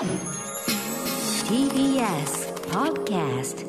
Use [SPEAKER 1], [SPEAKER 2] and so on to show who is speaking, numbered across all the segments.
[SPEAKER 1] TBS Podcast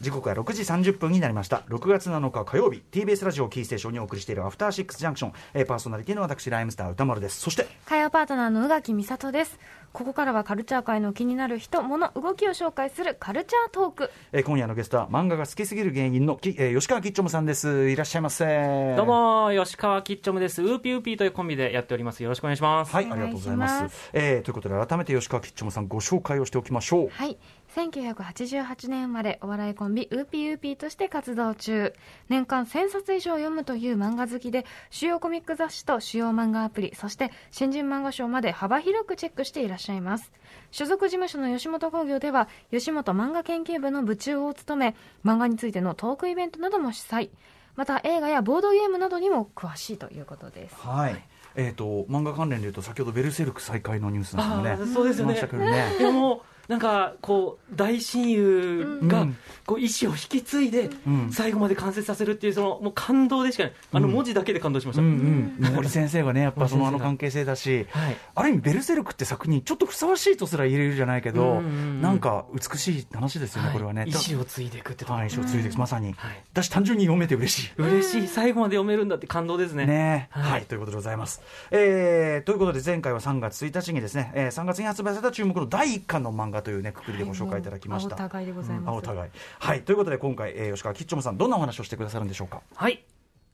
[SPEAKER 2] 時刻は6時30分になりました。6月7日火曜日 TBS ラジオキーステーションにお送りしているアフターシックスジャンクション、えーパーソナリティの私ライムスター歌丸です。そして
[SPEAKER 3] 火曜パートナーの宇垣美里ですここからはカルチャー界の気になる人物動きを紹介するカルチャートーク。
[SPEAKER 2] えー今夜のゲストは漫画が好きすぎる芸人のき、えー吉川きっちょむさんです。いらっしゃいませ。
[SPEAKER 4] どうも吉川きっちょむです。ウーピーウーピーというコンビでやっておりますよろしくお願いします
[SPEAKER 2] はい、ありがとうございます
[SPEAKER 3] します
[SPEAKER 2] えーということで改めて吉川きっちょむさんご紹介をしておきましょう
[SPEAKER 3] はい1988年生まれお笑いコンビウーピーウーピーとして活動中。年間1000冊以上読むという漫画好きで主要コミック雑誌と主要漫画アプリそして新人漫画賞まで幅広くチェックしていらっしゃいます。所属事務所の吉本興業では吉本漫画研究部の部長を務め漫画についてのトークイベントなども主催。また映画やボードゲームなどにも詳しいということです。
[SPEAKER 2] はい。えー、と漫画関連でいうと先ほどベルセルク再開のニュースなんかもね。
[SPEAKER 4] そうですよね。
[SPEAKER 2] ね。
[SPEAKER 4] いやもうなんかこう大親友が
[SPEAKER 2] うん。
[SPEAKER 4] こう意思を引き継いで
[SPEAKER 2] うん。
[SPEAKER 4] 最後まで完成させるっていうそのもう感動でしかない。あの文字だけで感動しました、
[SPEAKER 2] うんうん、森先生がね、やっぱそのあの関係性だし、
[SPEAKER 4] はい。
[SPEAKER 2] ある意味、ベルセルクって作品、ちょっとふさわしいとすら言えるじゃないけど、
[SPEAKER 4] うん
[SPEAKER 2] なんか美しい話ですよね、これはね。
[SPEAKER 4] い意思を継いでいくってと。
[SPEAKER 2] はい、意思を継いでいくまさに、
[SPEAKER 4] はい。
[SPEAKER 2] だし、単純に読めて嬉しい。
[SPEAKER 4] 嬉しい。最後まで読めるんだって感動ですね。
[SPEAKER 2] ねはい、
[SPEAKER 4] はい
[SPEAKER 2] ということでございます。えー、ということで、前回は3月1日にですね、えー、3月に発売された注目の第1巻の漫画というね、くくりでご紹介いただきました。
[SPEAKER 3] 青互いでございます、
[SPEAKER 2] 青田買い。はい、ということで、今回、えー、吉川吉兆さん、どんなお話をしてくださるんでしょうか？
[SPEAKER 4] はい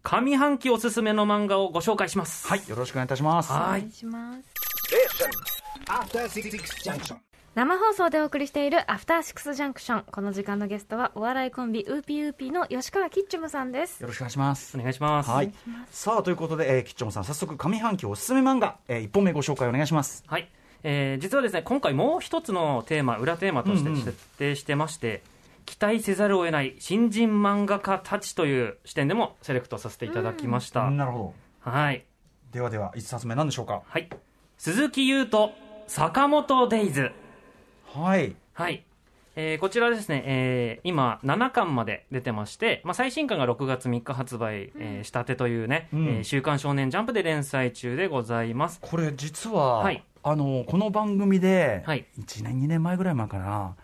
[SPEAKER 4] 上半期おすすめの漫画をご紹介します
[SPEAKER 2] はい、よろしくお願いいたします。
[SPEAKER 4] はい
[SPEAKER 3] お願いします.生放送でお送りしているアフターシックスジャンクションこの時間のゲストはお笑いコンビウーピーウーピーの吉川きっちょむさんです
[SPEAKER 2] よろしくお願いします
[SPEAKER 4] お。願いします
[SPEAKER 2] はい。さあということで、えー、キッチョンさん早速上半期おすすめ漫画、えー、1本目ご紹介お願いします。
[SPEAKER 4] はい、えー実はですね今回もう一つのテーマ裏テーマとして
[SPEAKER 2] うんうん。
[SPEAKER 4] 設定してまして、期待せざるを得ない新人漫画家たちという視点でもセレクトさせていただきました、
[SPEAKER 2] なるほ
[SPEAKER 4] はい、
[SPEAKER 2] ど。ではでは一冊目なんでしょうか？
[SPEAKER 4] はい、鈴木優斗坂本デイズ。
[SPEAKER 2] はい。
[SPEAKER 4] はい。えーこちらですね、えー今7巻まで出てまして、まあ、最新巻が6月3日発売、えーしたてというね、
[SPEAKER 2] うん。
[SPEAKER 4] えー週刊少年ジャンプ」で連載中でございます。
[SPEAKER 2] これ実は、
[SPEAKER 4] はい
[SPEAKER 2] あのこの番組で、
[SPEAKER 4] はい。
[SPEAKER 2] 1年2年前ぐらい前かな。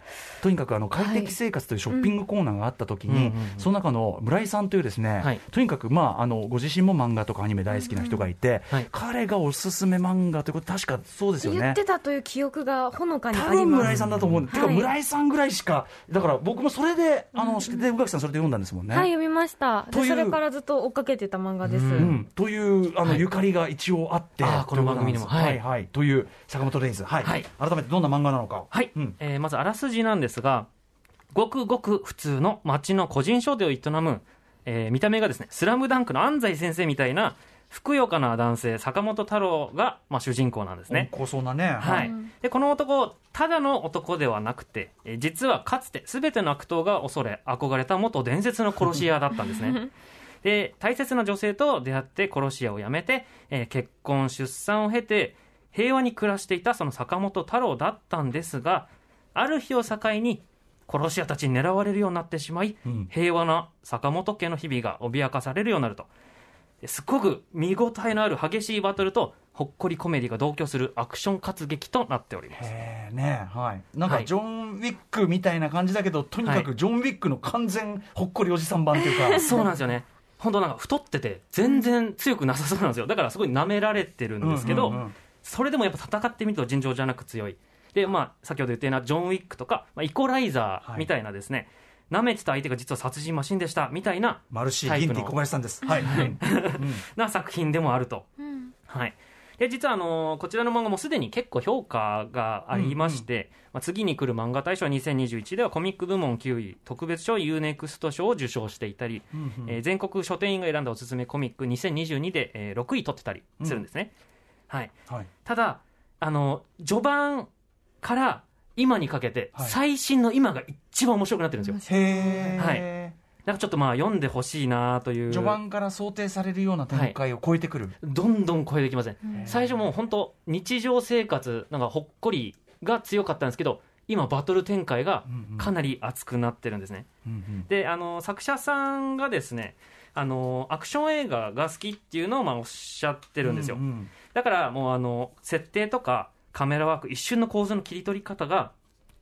[SPEAKER 2] とにかくあの快適生活というショッピングコーナーがあった時に、
[SPEAKER 4] うんうんうんうん。
[SPEAKER 2] その中の村井さんというですね、
[SPEAKER 4] はい。
[SPEAKER 2] とにかく、まあ、あのご自身も漫画とかアニメ大好きな人がいて、
[SPEAKER 4] はい
[SPEAKER 2] 彼がおすすめ漫画ということ確かそうですよね。
[SPEAKER 3] 言ってたという記憶がほのかに
[SPEAKER 2] 多
[SPEAKER 3] あります。
[SPEAKER 2] 分村井さんだと思う、てか
[SPEAKER 3] はい。
[SPEAKER 2] 村井さんぐらいしかだから僕もそれであの知ってて宇垣さんそれで読んだんですもんね。
[SPEAKER 3] はい読みました。
[SPEAKER 2] という。
[SPEAKER 3] でそれからずっと追っかけてた漫画です、
[SPEAKER 4] うん。
[SPEAKER 2] うん、というあの、
[SPEAKER 4] はい。
[SPEAKER 2] ゆかりが一応あって
[SPEAKER 4] この番組にも。は
[SPEAKER 2] はい。いはい。という坂本レイズ、はい。
[SPEAKER 4] はい。
[SPEAKER 2] 改めてどんな漫画なのか。
[SPEAKER 4] はい、
[SPEAKER 2] うん。
[SPEAKER 4] えーまずあらすじなんですがごくごく普通の町の個人商店を営む、えー見た目がですね「スラムダンクの安西先生みたいなふくよかな男性坂本太郎が、まあ、主人公なんですね、
[SPEAKER 2] 高層なね。
[SPEAKER 4] はい、でこの男ただの男ではなくて、えー実はかつて全ての悪党が恐れ憧れた元伝説の殺し屋だったんですね。で大切な女性と出会って殺し屋を辞めて、えー結婚出産を経て平和に暮らしていたその坂本太郎だったんですがある日を境に殺し屋たちに狙われるようになってしまい、
[SPEAKER 2] うん。
[SPEAKER 4] 平和な坂本家の日々が脅かされるようになると。ですっごく見応えのある激しいバトルとほっこりコメディが同居するアクション活劇となっております。
[SPEAKER 2] ねはい。なんか
[SPEAKER 4] はい。
[SPEAKER 2] ジョン・ウィックみたいな感じだけど、とにかくジョン・ウィックの完全ほっこりおじさん版というか。
[SPEAKER 4] そうなんですよね。本当なんか太ってて全然強くなさそうなんですよ。だからすごい舐められてるんですけど、
[SPEAKER 2] うんうんうん
[SPEAKER 4] それでもやっぱ戦ってみると尋常じゃなく強い。でまあ先ほど言ったようなジョン・ウィックとか、まあ、イコライザーみたいなですね、舐めてた相手が実は殺人マシンでしたみたいな
[SPEAKER 2] マルシー・ギンティ小林さんです。はい、うん。
[SPEAKER 4] な作品でもあると。
[SPEAKER 3] うん。
[SPEAKER 4] はい、で実はあのこちらの漫画もすでに結構評価がありまして、まあ、次に来る漫画大賞2021ではコミック部門9位特別賞 UNEXT 賞を受賞していたり、えー全国書店員が選んだおすすめコミック2022で、えー6位取ってたりするんですね、はい、
[SPEAKER 2] はい。
[SPEAKER 4] ただあの序盤から今にかけて
[SPEAKER 2] はい。
[SPEAKER 4] 最新の今が一番面白くなってるんですよ、
[SPEAKER 2] へえ、
[SPEAKER 4] なんかちょっとまあ読んでほしいなという。
[SPEAKER 2] 序盤から想定されるような展開を超えてくる、
[SPEAKER 4] どんどん超えてきません、最初もう本当日常生活なんかほっこりが強かったんですけど今バトル展開がかなり熱くなってるんですね、
[SPEAKER 2] うんうん。
[SPEAKER 4] であの作者さんがですねあのアクション映画が好きっていうのをまあおっしゃってるんですよ、
[SPEAKER 2] うんうん
[SPEAKER 4] だからもうあの設定とかカメラワーク一瞬の構図の切り取り方が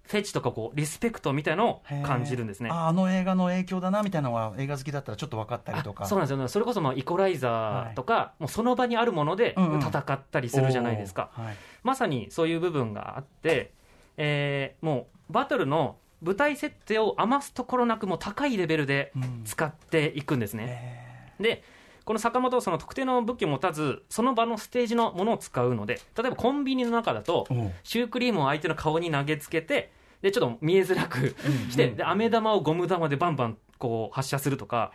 [SPEAKER 4] フェチとかこうリスペクトみたいのを感じるんですね。
[SPEAKER 2] ああの映画の影響だなみたいなのは映画好きだったらちょっと分かったりとか。
[SPEAKER 4] あそうなんですよ。ねそれこそまあイコライザーとか、もうその場にあるもので
[SPEAKER 2] うんうん。
[SPEAKER 4] 戦ったりするじゃないですか、
[SPEAKER 2] おー。はい。
[SPEAKER 4] まさにそういう部分があって、えーもうバトルの舞台設定を余すところなくもう高いレベルで
[SPEAKER 2] うん。
[SPEAKER 4] 使っていくんですね、
[SPEAKER 2] へ
[SPEAKER 4] でこの坂本はその特定の武器を持たずその場のステージのものを使うので例えばコンビニの中だとシュークリームを相手の顔に投げつけてでちょっと見えづらくして、で飴玉をゴム玉でバンバンこう発射するとか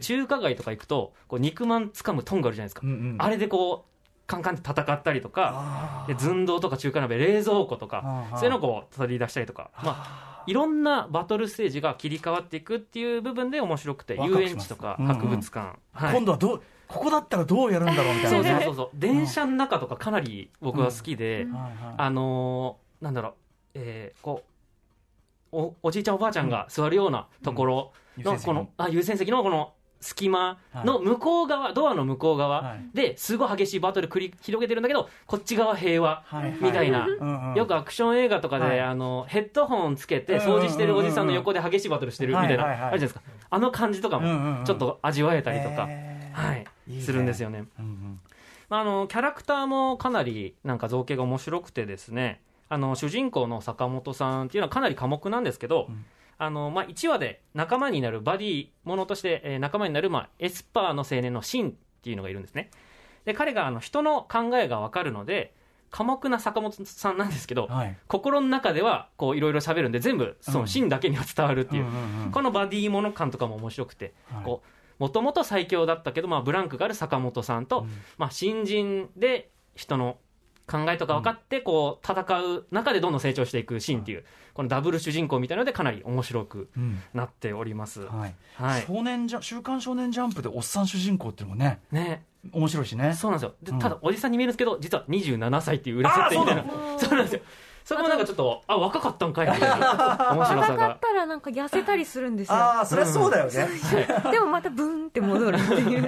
[SPEAKER 4] 中華街とか行くとこう肉まん掴むトングあるじゃないですか、
[SPEAKER 2] うんうん。
[SPEAKER 4] あれでこうカンカンって戦ったりとか寸胴とか中華鍋冷蔵庫とかそういうのをこう取り出したりとか、まあ、いろんなバトルステージが切り替わっていくっていう部分で面白くて遊園地とか
[SPEAKER 2] うんうん。
[SPEAKER 4] 博物館、はい。
[SPEAKER 2] 今度はどうここだったらどうやるんだろうみたいな。ね
[SPEAKER 4] そうそうそう。電車の中とかかなり僕は好きで、あのーなんだろう、えーこうおおじいちゃんおばあちゃんが座るようなところの。この、あ優先席のこの隙間の向こう側、ドアの向こう側
[SPEAKER 2] はい。
[SPEAKER 4] ですごい激しいバトル繰り広げてるんだけどこっち側平和
[SPEAKER 2] はい。はい。
[SPEAKER 4] みたいな、よくアクション映画とかで、
[SPEAKER 2] はい。
[SPEAKER 4] あのヘッドホンつけて掃除してるおじさんの横で激しいバトルしてるみたいな、
[SPEAKER 2] はいはいはい。
[SPEAKER 4] あるじゃないですか。あの感じとかもちょっと味わえたりとか、はい。するんですよね。あのキャラクターもかなりなんか造形が面白くてですね。あの主人公の坂本さんっていうのはかなり寡黙なんですけど、
[SPEAKER 2] うん
[SPEAKER 4] あのまあ、1話で仲間になるバディものとして、えー仲間になる、まあ、エスパーの青年のシンっていうのがいるんですね。で彼があの人の考えが分かるので寡黙な坂本さんなんですけど、
[SPEAKER 2] はい。
[SPEAKER 4] 心の中ではこういろいろ喋るんで全部そのシンだけには伝わるっていう、このバディもの感とかも面白くて
[SPEAKER 2] はい。
[SPEAKER 4] こうもともと最強だったけど、まあ、ブランクがある坂本さんと、
[SPEAKER 2] うん。
[SPEAKER 4] まあ、新人で人の考えとか分かってこう戦う中でどんどん成長していくシーンっていうこのダブル主人公みたいなのでかなり面白く
[SPEAKER 2] うん
[SPEAKER 4] なっております。
[SPEAKER 2] はい。
[SPEAKER 4] はい。
[SPEAKER 2] 少年ジャ週刊少年ジャンプでおっさん主人公っていうのもね
[SPEAKER 4] ね、
[SPEAKER 2] 面白いしね。
[SPEAKER 4] そうなんですよ。で
[SPEAKER 2] うん。
[SPEAKER 4] ただおじさんに見えるんですけど実は27歳っていう裏設定みたいな。
[SPEAKER 2] あ
[SPEAKER 4] そうなんですよ。そこもなんかちょっとあ若かったんかいみ たいな面白さ
[SPEAKER 3] 戦っ
[SPEAKER 4] が
[SPEAKER 3] たらなんか痩せたりするんですよ。
[SPEAKER 2] ああそりゃそうだよね。
[SPEAKER 3] でもまたブンって戻るっていう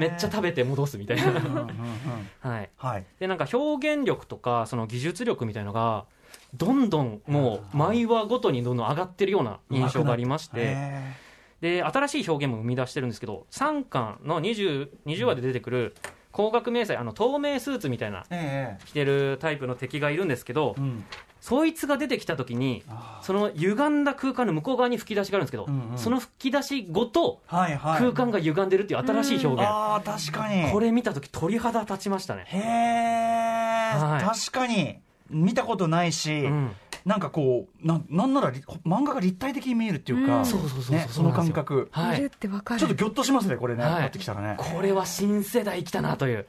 [SPEAKER 4] めっちゃ食べて戻すみたいな、はい、
[SPEAKER 2] はい。
[SPEAKER 4] でなんか表現力とかその技術力みたいのがどんどんもう毎話ごとにどんどん上がってるような印象がありまして。
[SPEAKER 2] へ
[SPEAKER 4] で新しい表現も生み出してるんですけど3巻の 20, 20話で出てくる光学迷彩あの透明スーツみたいな
[SPEAKER 2] ーえ
[SPEAKER 4] 着てるタイプの敵がいるんですけど
[SPEAKER 2] えうん。
[SPEAKER 4] そいつが出てきた時に
[SPEAKER 2] あ
[SPEAKER 4] その歪んだ空間の向こう側に吹き出しがあるんですけど、
[SPEAKER 2] うんうん。
[SPEAKER 4] その吹き出しごと空間が歪んでるっていう新しい表現、
[SPEAKER 2] ああ確かに。
[SPEAKER 4] これ見た時鳥肌立ちましたね、
[SPEAKER 2] へえ、
[SPEAKER 4] はい。
[SPEAKER 2] 確かに見たことないし、
[SPEAKER 4] うん、
[SPEAKER 2] なんかこうななんならり漫画が立体的に見えるっていうか、
[SPEAKER 3] うん。
[SPEAKER 4] そ
[SPEAKER 2] の感覚。
[SPEAKER 4] はい。
[SPEAKER 3] いるってわかる。
[SPEAKER 2] ちょっとギョッとしますねこれね、
[SPEAKER 4] はい。
[SPEAKER 2] なってきたらね。
[SPEAKER 4] これは新世代来たなという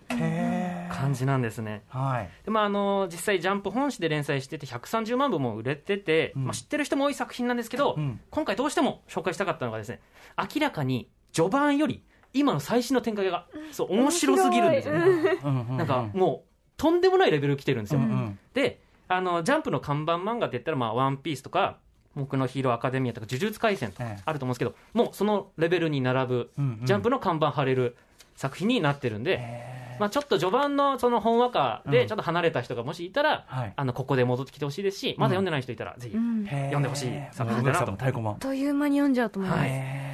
[SPEAKER 4] 感じなんですね。
[SPEAKER 2] はい。
[SPEAKER 4] でまあ、あの実際、ジャンプ本誌で連載してて130万部も売れてて、
[SPEAKER 2] うん。
[SPEAKER 4] まあ、知ってる人も多い作品なんですけど、
[SPEAKER 2] うん。
[SPEAKER 4] 今回どうしても紹介したかったのがですね明らかに序盤より今の最新の展開がそう面白すぎるんですよね。なんかもうとんでもないレベル来てるんですよ。
[SPEAKER 2] うんうん。
[SPEAKER 4] であのジャンプの看板漫画って言ったら「まあ、ワンピースとか「僕のヒーローアカデミア」とか「呪術廻戦」とあると思うんですけど、もうそのレベルに並ぶ
[SPEAKER 2] うんうん。
[SPEAKER 4] ジャンプの看板貼れる作品になってるんで、
[SPEAKER 2] へ
[SPEAKER 4] まあ、ちょっと序盤のその本話家
[SPEAKER 2] うん。
[SPEAKER 4] でちょっと離れた人がもしいたら、
[SPEAKER 2] ーはい。
[SPEAKER 4] あのここで戻ってきてほしいですし、まだ読んでない人いたらぜひ、読んでほしい作品だなと。
[SPEAKER 3] あっという間に読んじゃうと思います、
[SPEAKER 4] はい。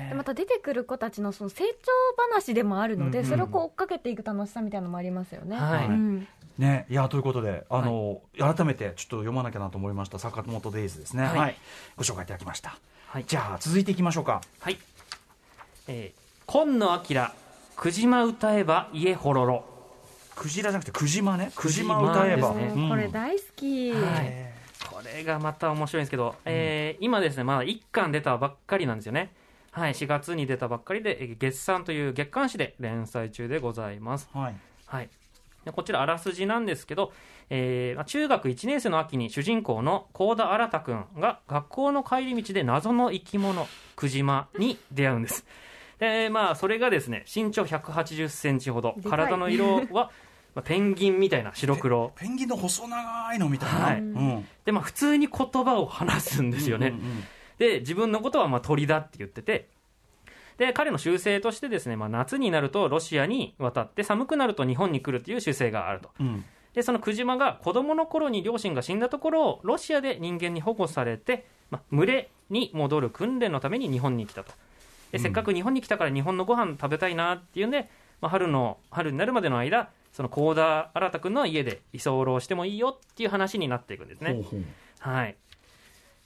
[SPEAKER 3] でまた出てくる子たちのその成長話でもあるので、
[SPEAKER 2] うんうん。
[SPEAKER 3] それをこう追っかけていく楽しさみたいなのもありますよね。
[SPEAKER 4] はい。
[SPEAKER 3] うん
[SPEAKER 2] ね、いやということで、あの改めてちょっと読まなきゃなと思いました坂本デイズですね、は
[SPEAKER 4] はい。い
[SPEAKER 2] ご紹介いただきました、
[SPEAKER 4] はい。
[SPEAKER 2] じゃあ続いていきましょうか。
[SPEAKER 4] はい。えー今野明くじま歌えば家ほろろ。
[SPEAKER 2] クジラじゃなくてクジマねクジマ歌えば、
[SPEAKER 4] ですね。
[SPEAKER 2] うん。
[SPEAKER 3] これ大好き、
[SPEAKER 4] はい。
[SPEAKER 2] へ
[SPEAKER 4] これがまた面白いんですけど、えー今ですねまだ1巻出たばっかりなんですよね。はい。4月に出たばっかりでえー月産という月刊誌で連載中でございます。
[SPEAKER 2] ーはい。
[SPEAKER 4] はい、でこちらあらすじなんですけど、えーまあ中学1年生の秋に主人公の幸田新君が学校の帰り道で謎の生き物クジマに出会うんです。でまあそれがですね身長1 8 0センチほど体の色は まあペンギンみたいな白黒。
[SPEAKER 2] ペンギンの細長いのみたいな、
[SPEAKER 4] はい。
[SPEAKER 2] うん。
[SPEAKER 4] でまあ普通に言葉を話すんですよね、
[SPEAKER 2] うんうん。
[SPEAKER 4] で自分のことはまあ鳥だって言っててで彼の習性としてですね、まあ、夏になるとロシアに渡って寒くなると日本に来るという習性があると。
[SPEAKER 2] うん。
[SPEAKER 4] でそのクジマが子供の頃に両親が死んだところをロシアで人間に保護されて、まあ、群れに戻る訓練のために日本に来たと。でせっかく日本に来たから日本のご飯食べたいなっていうんで、まあ、春の春になるまでの間その幸田新君の家で居候してもいいよっていう話になっていくんですね。
[SPEAKER 2] ほうほう。
[SPEAKER 4] はい。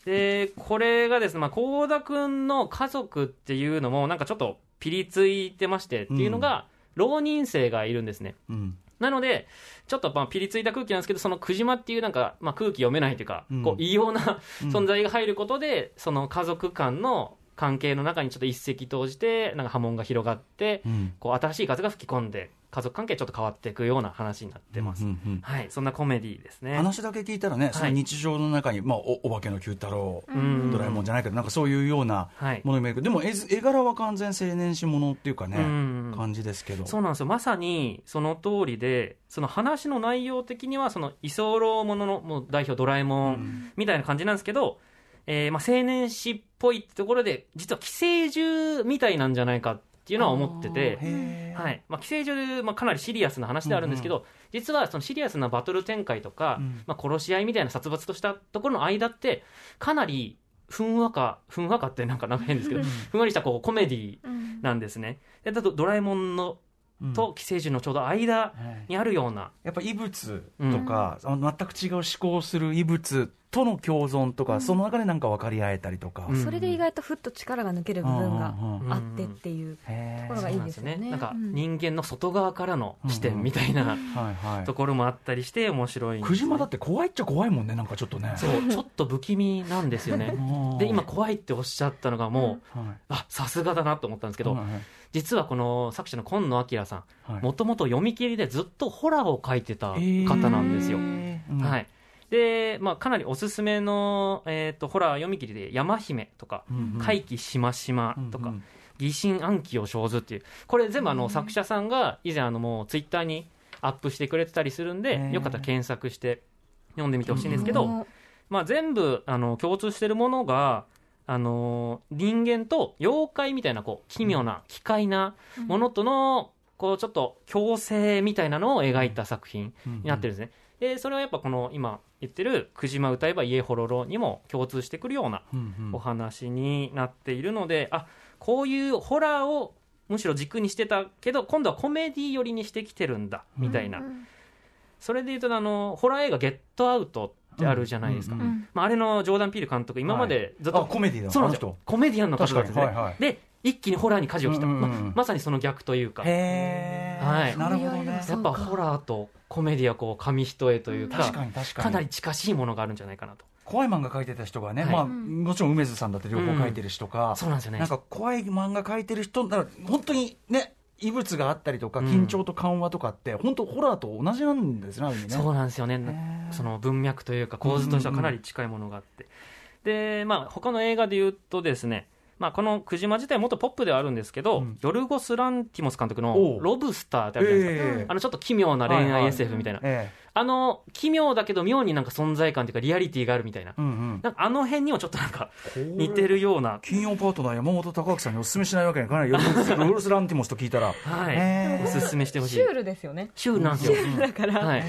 [SPEAKER 4] で、これがですね、まあ、幸田くんの家族っていうのも、なんかちょっとピリついてましてっていうのが、浪人生がいるんですね。
[SPEAKER 2] うん。
[SPEAKER 4] なので、ちょっとまあピリついた空気なんですけど、そのクジマっていうなんか、まあ、空気読めないというか、
[SPEAKER 2] うん。
[SPEAKER 4] こう異様な
[SPEAKER 2] うん。
[SPEAKER 4] 存在が入ることで、その家族間の関係の中にちょっと一石投じて、なんか波紋が広がって、
[SPEAKER 2] うん。
[SPEAKER 4] こう新しい風が吹き込んで、家族関係ちょっと変わっていくような話になってます。
[SPEAKER 2] うんうん
[SPEAKER 4] はい、そんなコメディですね。
[SPEAKER 2] 話だけ聞いたらね、その日常の中に、まあ、おお化けの九太郎、
[SPEAKER 4] うん。
[SPEAKER 2] ドラえもんじゃないけど、なんかそういうような
[SPEAKER 4] はい。
[SPEAKER 2] ものに見えるけど、でも絵柄は完全青年誌ものっていうかね、
[SPEAKER 4] うん。
[SPEAKER 2] 感じですけど。
[SPEAKER 4] そうなんですよ。まさにその通りでその話の内容的にはその居候もののもう代表ドラえもん。みたいな感じなんですけど、えーまあ、青年誌っぽいってところで実は寄生獣みたいなんじゃないかっていうのは思ってて。はい。まあ、寄生獣、まあ、かなりシリアスな話ではあるんですけど、実はそのシリアスなバトル展開とか、
[SPEAKER 2] うん。
[SPEAKER 4] まあ、殺し合いみたいな殺伐としたところの間ってかなりふんわかふんわかってなんかなんか変ですけどふんわりしたこうコメディ
[SPEAKER 3] うん
[SPEAKER 4] なんですね。でだとドラえもんの
[SPEAKER 2] うん。
[SPEAKER 4] と寄生獣のちょうど間
[SPEAKER 2] はい
[SPEAKER 4] にあるような、
[SPEAKER 2] やっぱ異物とか、あの全く違う思考をする異物との共存とか、その中でなんか分かり合えたりとか。
[SPEAKER 4] うん。
[SPEAKER 3] それで意外とふっと力が抜ける部分が
[SPEAKER 2] うん。うん。うん。
[SPEAKER 3] あってっていうところがいいですよね。
[SPEAKER 4] なんか
[SPEAKER 3] うん
[SPEAKER 4] 人間の外側からの視点みたいなところもあったりして面白いんです
[SPEAKER 2] クジマだって怖いっちゃ怖いもんね、なんかちょっとね。
[SPEAKER 4] そうちょっと不気味なんですよね。
[SPEAKER 2] うん。
[SPEAKER 4] で今怖いっておっしゃったのがもう、
[SPEAKER 2] はい。
[SPEAKER 4] あさすがだなと思ったんですけど、
[SPEAKER 2] はい
[SPEAKER 4] 実はこの作者の今野明さん
[SPEAKER 2] はい。
[SPEAKER 4] もともと読み切りでずっとホラーを書いてた方なんですよ、
[SPEAKER 2] へー。うん。
[SPEAKER 4] はいで、まあ、かなりおすすめの、えー、とホラー読み切りで「山姫」とか
[SPEAKER 2] うんうん「
[SPEAKER 4] 怪奇しましま」とか
[SPEAKER 2] うん。うん「
[SPEAKER 4] 疑心暗鬼を生ず」っていう。これ全部あの作者さんが以前あのもうツイッターにアップしてくれてたりするんでよかったら検索して読んでみてほしいんですけど、まあ、全部あの共通してるものがあの人間と妖怪みたいなこう奇妙な奇怪なものとのこうちょっと共生みたいなのを描いた作品になってるんですね。でそれはやっぱこの今言ってる「くじま歌えば家ほろろ」にも共通してくるようなお話になっているので、あこういうホラーをむしろ軸にしてたけど今度はコメディ寄りにしてきてるんだみたいな、
[SPEAKER 3] うん
[SPEAKER 4] それで言うとあのホラー映画「ゲットアウト」ってあるじゃないですか、
[SPEAKER 2] うん
[SPEAKER 3] うん。
[SPEAKER 4] まあ、あれのジョーダン・ピール監督今までずっと、
[SPEAKER 2] あコメディだ。
[SPEAKER 4] そうなんです
[SPEAKER 2] あの
[SPEAKER 4] よコメディアンの方なんですね、
[SPEAKER 2] はいはい。
[SPEAKER 4] で一気にホラーに舵を切った、
[SPEAKER 2] うんうんうん。
[SPEAKER 4] ままさにその逆というか。や
[SPEAKER 2] へえ、
[SPEAKER 4] はい。
[SPEAKER 2] なるほどね。
[SPEAKER 3] そう
[SPEAKER 4] っぱホラーとコメディはこう紙一重というか
[SPEAKER 2] 確かに確かに。
[SPEAKER 4] かなり近しいものがあるんじゃないかなと。
[SPEAKER 2] 怖い漫画描いてた人がね、
[SPEAKER 4] はい。
[SPEAKER 2] まあ、
[SPEAKER 3] うん。
[SPEAKER 2] もちろん梅津さんだって両方描いてるしとか、
[SPEAKER 4] そうなんですよね。
[SPEAKER 2] なんか怖い漫画描いてる人だから本当にね異物があったりとか
[SPEAKER 4] うん
[SPEAKER 2] 緊張と緩和とかって、本当ホラーと同じなんですねある意味ね。
[SPEAKER 4] そうなんですよね。その文脈というか構図としてはかなり近いものがあって、でまあ他の映画で言うとですねまあ、このクジマ自体もっとポップではあるんですけど、
[SPEAKER 2] うん。
[SPEAKER 4] ヨルゴス・ランティモス監督の
[SPEAKER 2] おう「
[SPEAKER 4] ロブスター」ってあるじゃないですか、
[SPEAKER 2] ええ
[SPEAKER 4] あのちょっと奇妙な恋愛 SF みたいな、
[SPEAKER 2] え
[SPEAKER 4] あの奇妙だけど妙になんか存在感というかリアリティがあるみたいな、
[SPEAKER 2] えうんうん。
[SPEAKER 4] なんかあの辺にもちょっとなんか似てるような、
[SPEAKER 2] 金曜パートナー山本隆明さんにお勧めしないわけにはいかない。ヨルゴスヨルゴス・ランティモスと聞いたら。
[SPEAKER 4] はい。おすすめしてほしい。
[SPEAKER 3] シュールですよね。
[SPEAKER 4] シュールなんですよ、
[SPEAKER 3] だから、
[SPEAKER 4] はい、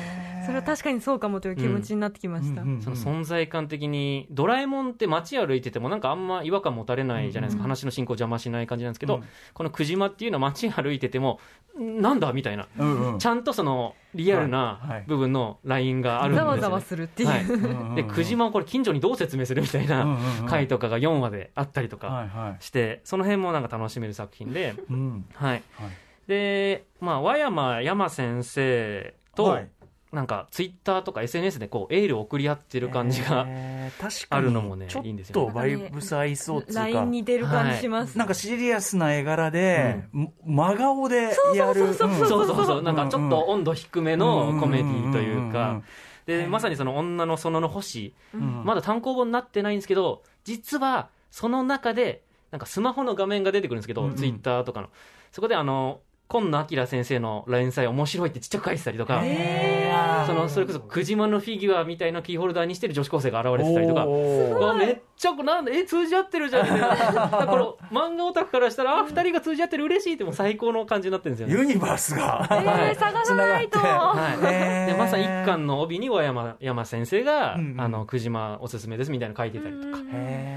[SPEAKER 3] それは確かにそうかもという気持ちになってきました、
[SPEAKER 2] うんうんうん
[SPEAKER 4] その存在感的にドラえもんって街歩いててもなんかあんま違和感持たれないじゃないですか、
[SPEAKER 3] うん。
[SPEAKER 4] 話の進行邪魔しない感じなんですけど、
[SPEAKER 2] うん。
[SPEAKER 4] このクジマっていうのは街歩いててもんなんだみたいな。
[SPEAKER 2] うんうん。
[SPEAKER 4] ちゃんとそのリアルな部分のラインがあるんで。すよ、ね
[SPEAKER 3] ざわざわするっていう、
[SPEAKER 4] はい。
[SPEAKER 2] うんうんうん。
[SPEAKER 4] でクジマをこれ近所にどう説明するみたい
[SPEAKER 2] うん
[SPEAKER 4] な
[SPEAKER 2] うんうん。
[SPEAKER 4] 回とかが4話であったりとか
[SPEAKER 2] はいはい。
[SPEAKER 4] してその辺もなんか楽しめる作品で、
[SPEAKER 2] うん。
[SPEAKER 4] はい、
[SPEAKER 2] はい。
[SPEAKER 4] で、まあ、和山山先生と、
[SPEAKER 2] はい
[SPEAKER 4] なんかツイッターとか SNS でこうエールを送り合ってる感じが、あるのもね
[SPEAKER 2] ちょっ
[SPEAKER 4] いいんですよ
[SPEAKER 2] とバイブス合いそうっつうか。
[SPEAKER 3] LINE に出る感じします、
[SPEAKER 2] なんかシリアスな絵柄で、真顔でやる
[SPEAKER 3] そうそうそう
[SPEAKER 2] うん。
[SPEAKER 4] そうそうそうなんかちょっと温度低めのコメディという
[SPEAKER 2] うんうんうん
[SPEAKER 4] か
[SPEAKER 2] うん。
[SPEAKER 4] でまさにその女の園の星。
[SPEAKER 2] うん。
[SPEAKER 4] まだ単行本になってないんですけど実はその中でなんかスマホの画面が出てくるんですけど、
[SPEAKER 2] うんうん。
[SPEAKER 4] ツイッターとかの。そこであの今野明先生の連載面白いってちっちゃく書いてたりとか、
[SPEAKER 2] へー。だ
[SPEAKER 4] そのそれこそクジマのフィギュアみたいなキーホルダーにしてる女子高生が現れてたりとか。めっちゃなんでえ通じ合ってるじゃんみたいな。だからこの漫画オタクからしたらあ二人が通じ合ってる嬉しいってもう最高の感じになってるんですよね。
[SPEAKER 2] ユニバースが。
[SPEAKER 3] えー、探さないと。
[SPEAKER 4] はい。でまさに一巻の帯に小山山先生が、
[SPEAKER 2] うんうん。
[SPEAKER 4] あの「くじまおすすめです」みたいなの書いてたりとか、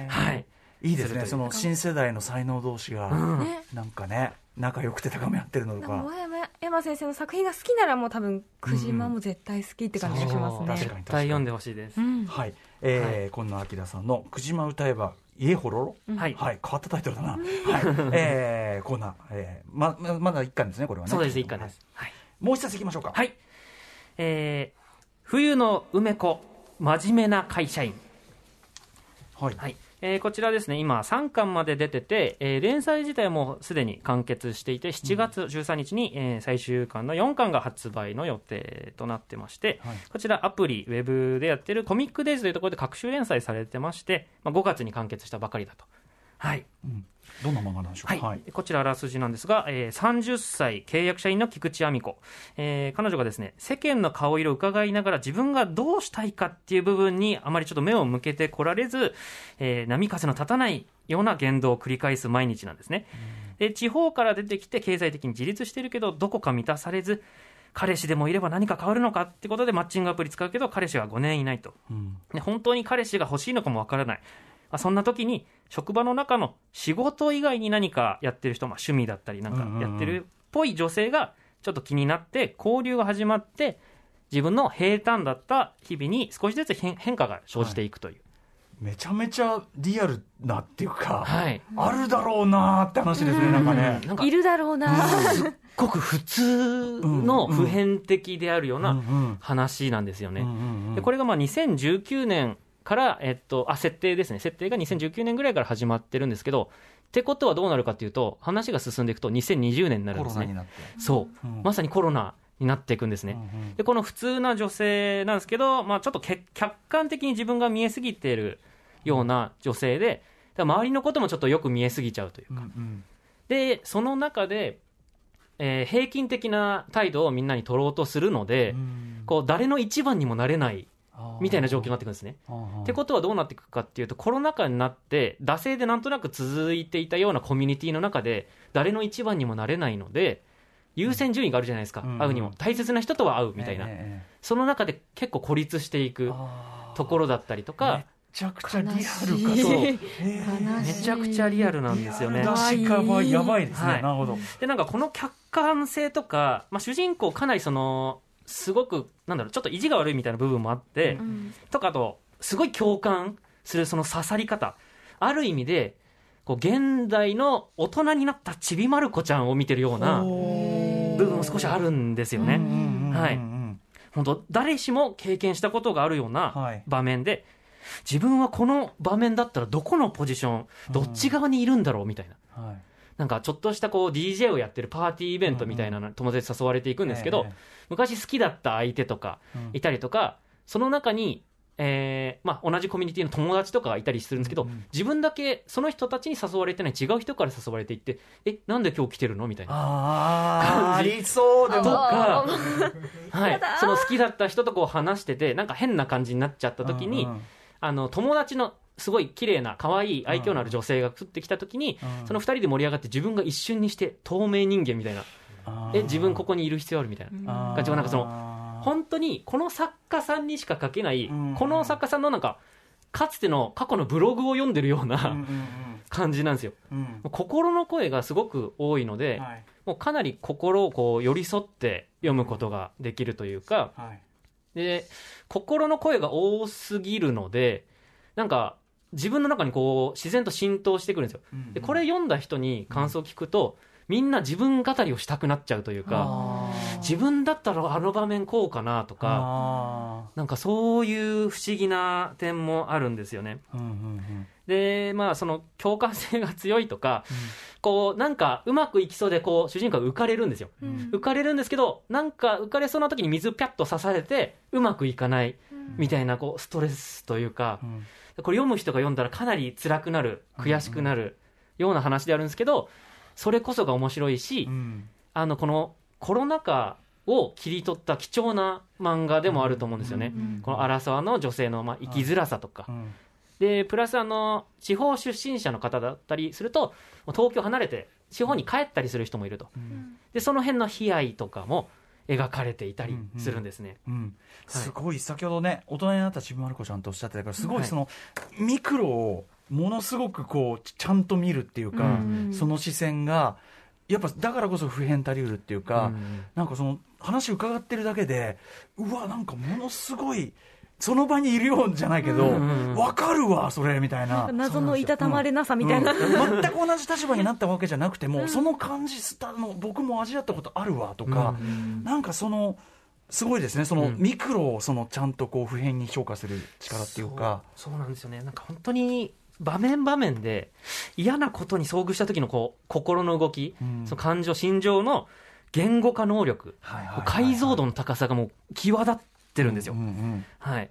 [SPEAKER 4] はい。
[SPEAKER 2] いいですね。その新世代の才能同士が
[SPEAKER 3] ね
[SPEAKER 2] なんかね仲良くて高め合ってるのとか。
[SPEAKER 3] 大山山先生の作品が好きならもう多分クジマも絶対好きって感じがしますね。
[SPEAKER 2] そう確かに
[SPEAKER 4] 絶対読んでほしいです、
[SPEAKER 3] うん。
[SPEAKER 2] はい。えー今野明さんの「くじま歌えば家ほろろ」
[SPEAKER 4] はい、
[SPEAKER 2] はい。変わったタイトルだな。はい。えーコーナー。えーまままだ一巻ですねこれはね。
[SPEAKER 4] そうです一巻です、はい。
[SPEAKER 2] もう一冊いきましょうか。
[SPEAKER 4] はい。えー冬の梅子、真面目な会社員。
[SPEAKER 2] はい。
[SPEAKER 4] はい。えーこちらですね、今3巻まで出てて、えー連載自体もすでに完結していて、7月13日に、えー最終巻の4巻が発売の予定となってまして、
[SPEAKER 2] はい
[SPEAKER 4] こちらアプリ、ウェブでやってるコミックデイズというところで各種連載されてまして、まあ、5月に完結したばかりだと。はい。
[SPEAKER 2] うん。どんな漫画なんでしょう？
[SPEAKER 4] はい。
[SPEAKER 2] か
[SPEAKER 4] こちらあらすじなんですが、えー30歳契約社員の菊池亜美子、えー彼女がですね世間の顔色を伺いながら自分がどうしたいかっていう部分にあまりちょっと目を向けてこられず、えー波風の立たないような言動を繰り返す毎日なんですね、で地方から出てきて経済的に自立してるけどどこか満たされず彼氏でもいれば何か変わるのかってことでマッチングアプリ使うけど彼氏は5年いないと。
[SPEAKER 2] うん。
[SPEAKER 4] ね本当に彼氏が欲しいのかもわからない。まあそんな時に職場の中の仕事以外に何かやってる人、まあ、趣味だったりなんかやってるっぽい女性がちょっと気になって交流が始まって自分の平坦だった日々に少しずつ変変化が生じていくという。
[SPEAKER 2] めちゃめちゃリアルなっていうか
[SPEAKER 4] はい。
[SPEAKER 2] あるだろうなーって話ですねなんかね
[SPEAKER 4] なんか
[SPEAKER 3] いるだろうな。
[SPEAKER 4] すっごく普通の普遍的であるよう
[SPEAKER 2] うん
[SPEAKER 4] な
[SPEAKER 2] うん
[SPEAKER 4] 話なんですよね。
[SPEAKER 2] うんうんうん
[SPEAKER 4] でこれがまあ2019年から、えっと、あ設定ですね、設定が2019年ぐらいから始まってるんですけど、ってことはどうなるかっていうと、話が進んでいくと2020年になるんですね。そう、
[SPEAKER 2] うん。
[SPEAKER 4] まさにコロナになっていくんですね。
[SPEAKER 2] うんうん。
[SPEAKER 4] でこの普通な女性なんですけど、まあ、ちょっとけ客観的に自分が見えすぎているような女性で、周りのこともちょっとよく見えすぎちゃうというか、
[SPEAKER 2] うんうん。
[SPEAKER 4] でその中で、えー平均的な態度をみんなに取ろうとするので、
[SPEAKER 2] うん。
[SPEAKER 4] こう誰の一番にもなれないみたいな状況になっていくんですね。ってことはどうなっていくかっていうとコロナ禍になって惰性でなんとなく続いていたようなコミュニティの中で誰の一番にもなれないので優先順位があるじゃないですか、
[SPEAKER 2] うん。
[SPEAKER 4] 会うにも。大切な人とは会うみたいな、
[SPEAKER 2] ええええ
[SPEAKER 4] その中で結構孤立していくところだったりと
[SPEAKER 2] め
[SPEAKER 4] か
[SPEAKER 2] ちゃくちゃリアルかそう。え
[SPEAKER 3] 悲しい。
[SPEAKER 4] めちゃくちゃリアルなんですよね。
[SPEAKER 2] 出しかはやばいですね、
[SPEAKER 4] はい。
[SPEAKER 2] なるほど。
[SPEAKER 4] でなんかこの客観性とか、まあ、主人公かなりそのすごくなんだろうちょっと意地が悪いみたいな部分もあって、
[SPEAKER 3] うん。
[SPEAKER 4] とかあとすごい共感するその刺さり方。ある意味でこう現代の大人になったちびまる子ちゃんを見てるような部分も少しあるんですよね、はい。本当誰しも経験したことがあるよう
[SPEAKER 2] は
[SPEAKER 4] ない。場面で、自分はこの場面だったらどこのポジションどっち側にいるんだろうみたいな、
[SPEAKER 2] はい
[SPEAKER 4] なんかちょっとしたこう DJ をやってるパーティーイベントみたいなのに友達誘われていくんですけど、
[SPEAKER 2] え
[SPEAKER 4] 昔好きだった相手とかいたりとかその中に、えーまあ、同じコミュニティの友達とかがいたりするんですけど、
[SPEAKER 2] うんうん。
[SPEAKER 4] 自分だけその人たちに誘われてない違う人から誘われていってえなんで今日来てるの？みたいな。
[SPEAKER 2] あーあ
[SPEAKER 4] 感じ。
[SPEAKER 2] りそうでも。
[SPEAKER 4] とか
[SPEAKER 3] あ
[SPEAKER 4] はい、その好きだった人とこう話しててなんか変な感じになっちゃった時に、
[SPEAKER 2] うんうん
[SPEAKER 4] あの友達のすごい綺麗な可愛い愛嬌のある女性が降ってきた時に、
[SPEAKER 2] うん。
[SPEAKER 4] その二人で盛り上がって自分が一瞬にして透明人間みたいな。え自分ここにいる必要あるみたいな。感じはなんかその本当にこの作家さんにしか書けない、
[SPEAKER 2] うん。
[SPEAKER 4] この作家さんのなんかかつての過去のブログを読んでるような、感じなんですよ。心の声がすごく多いので、
[SPEAKER 2] はい。
[SPEAKER 4] もうかなり心をこう寄り添って読むことができるというか
[SPEAKER 2] はい
[SPEAKER 4] で心の声が多すぎるのでなんか自分の中にこう自然と浸透してくるんですよ。
[SPEAKER 2] うん
[SPEAKER 4] でこれ読んだ人に感想を聞くと、みんな自分語りをしたくなっちゃうというか自分だったらあの場面こうかなとか
[SPEAKER 2] あ
[SPEAKER 4] なんかそういう不思議な点もあるんですよね。
[SPEAKER 2] ーうんうんうん
[SPEAKER 4] でまあその共感性が強いとか、こうなんかうまくいきそうでこう主人公が浮かれるんですよ。
[SPEAKER 3] うん。
[SPEAKER 4] 浮かれるんですけどなんか浮かれそうな時に水ピャッと刺されてうまくいかないみたいなこうストレスというか
[SPEAKER 2] うん。
[SPEAKER 4] これ読む人が読んだらかなり辛くなる悔しくなるような話であるんですけどそれこそが面白いし、
[SPEAKER 2] うん。
[SPEAKER 4] あのこのコロナ禍を切り取った貴重な漫画でもあると思うんですよね、
[SPEAKER 3] うん。
[SPEAKER 4] この荒沢の女性のまあ生きづらさとか、
[SPEAKER 2] うん
[SPEAKER 4] でプラスあの地方出身者の方だったりすると東京離れて地方に帰ったりする人もいると。
[SPEAKER 2] うん。
[SPEAKER 4] でその辺の悲哀とかも描かれていたりするんですね、
[SPEAKER 2] うん、すごい先ほどね大人になったちびまる子ちゃんとおっしゃってたからすご
[SPEAKER 4] はい
[SPEAKER 2] いその、ミクロをものすごくこうちゃんと見るっていうか、
[SPEAKER 3] うん
[SPEAKER 2] その視線がやっぱだからこそ普遍たりうるっていうか、
[SPEAKER 4] うん。
[SPEAKER 2] なんかその話伺ってるだけでうわなんかものすごいその場にいるようじゃないけど、
[SPEAKER 4] うん
[SPEAKER 2] わかるわそれみたいな。
[SPEAKER 3] 謎のいたたまれなさみたいな、
[SPEAKER 2] うん。全く同じ立場になったわけじゃなくても、その感じしたの僕も味わったことあるわとか、
[SPEAKER 4] うん
[SPEAKER 2] なんかそのすごいですね。その
[SPEAKER 4] うん。
[SPEAKER 2] ミクロをそのちゃんとこう普遍に評価する力っていうか。
[SPEAKER 4] そうそうなんですよね。なんか本当に場面場面で嫌なことに遭遇した時のこう心の動き、
[SPEAKER 2] うん。
[SPEAKER 4] その感情心情の言語化能力、
[SPEAKER 2] はいはいはい
[SPEAKER 4] 解像度の高さがもう際立ってるんですよ、
[SPEAKER 2] うんうん。
[SPEAKER 4] はい。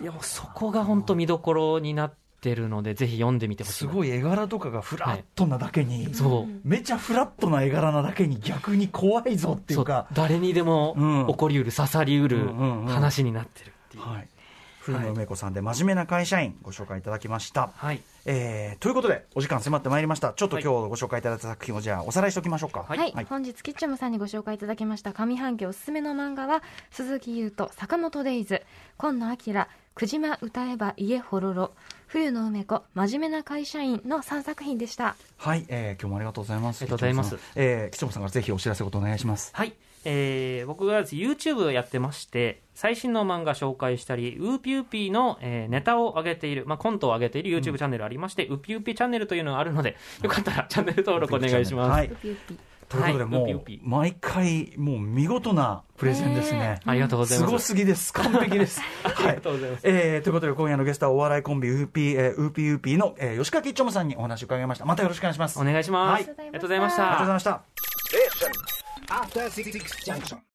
[SPEAKER 4] いやもうそこが本当見どころになってるのでぜひ読んでみてほしい
[SPEAKER 2] すごい絵柄とかがフラットなだけに、
[SPEAKER 4] そう。
[SPEAKER 2] めちゃフラットな絵柄なだけに逆に怖いぞっていうか。
[SPEAKER 4] 誰にでも
[SPEAKER 2] うん。
[SPEAKER 4] 起こりうる刺さりうる
[SPEAKER 2] うんうんうん。
[SPEAKER 4] 話になってるっていう、
[SPEAKER 2] はい古野梅子さんで真面目な会社員ご紹介いただきました、
[SPEAKER 4] はい。
[SPEAKER 2] えーということでお時間迫ってまいりました。ちょっと今日ご紹介いただいた作品をじゃあおさらいしておきましょうか。
[SPEAKER 3] はい、本日キッチョムさんにご紹介いただきました。上半期おすすめの漫画は鈴木優斗坂本デイズ今野明久島歌えば家ほろろ。冬の梅子真面目な会社員の3作品でした。
[SPEAKER 2] はい、えー今日もありがとうございます。
[SPEAKER 4] ありがとうございます。
[SPEAKER 2] えー、吉本さんからぜひお知らせことお願いします
[SPEAKER 4] はい、えー僕がです YouTube をやってまして最新の漫画紹介したりウーピーウーピーの、えーネタを上げている、まあ、コントを上げている YouTube チャンネルありまして、ウーピーウーピーチャンネルというのがあるのでよかったらチャンネル登録お願いします、
[SPEAKER 2] はい。ということで、
[SPEAKER 4] はい。
[SPEAKER 2] もう毎回もう見事なプレゼンですね、
[SPEAKER 4] ありがとうござい
[SPEAKER 2] す
[SPEAKER 4] ます。
[SPEAKER 2] ごすぎです。完璧です。
[SPEAKER 4] ありがとうございます、
[SPEAKER 2] えーということで今夜のゲストはお笑いコンビウーピー、えー、ウーピーウーピーの、えー吉川きっちょむさんにお話を伺いました。またよろしくお願いします。
[SPEAKER 4] お願いします、
[SPEAKER 2] はい。
[SPEAKER 4] ありがとうございまし
[SPEAKER 2] ありがとうござい
[SPEAKER 4] た。
[SPEAKER 2] ました。
[SPEAKER 5] Station. After Six Junction.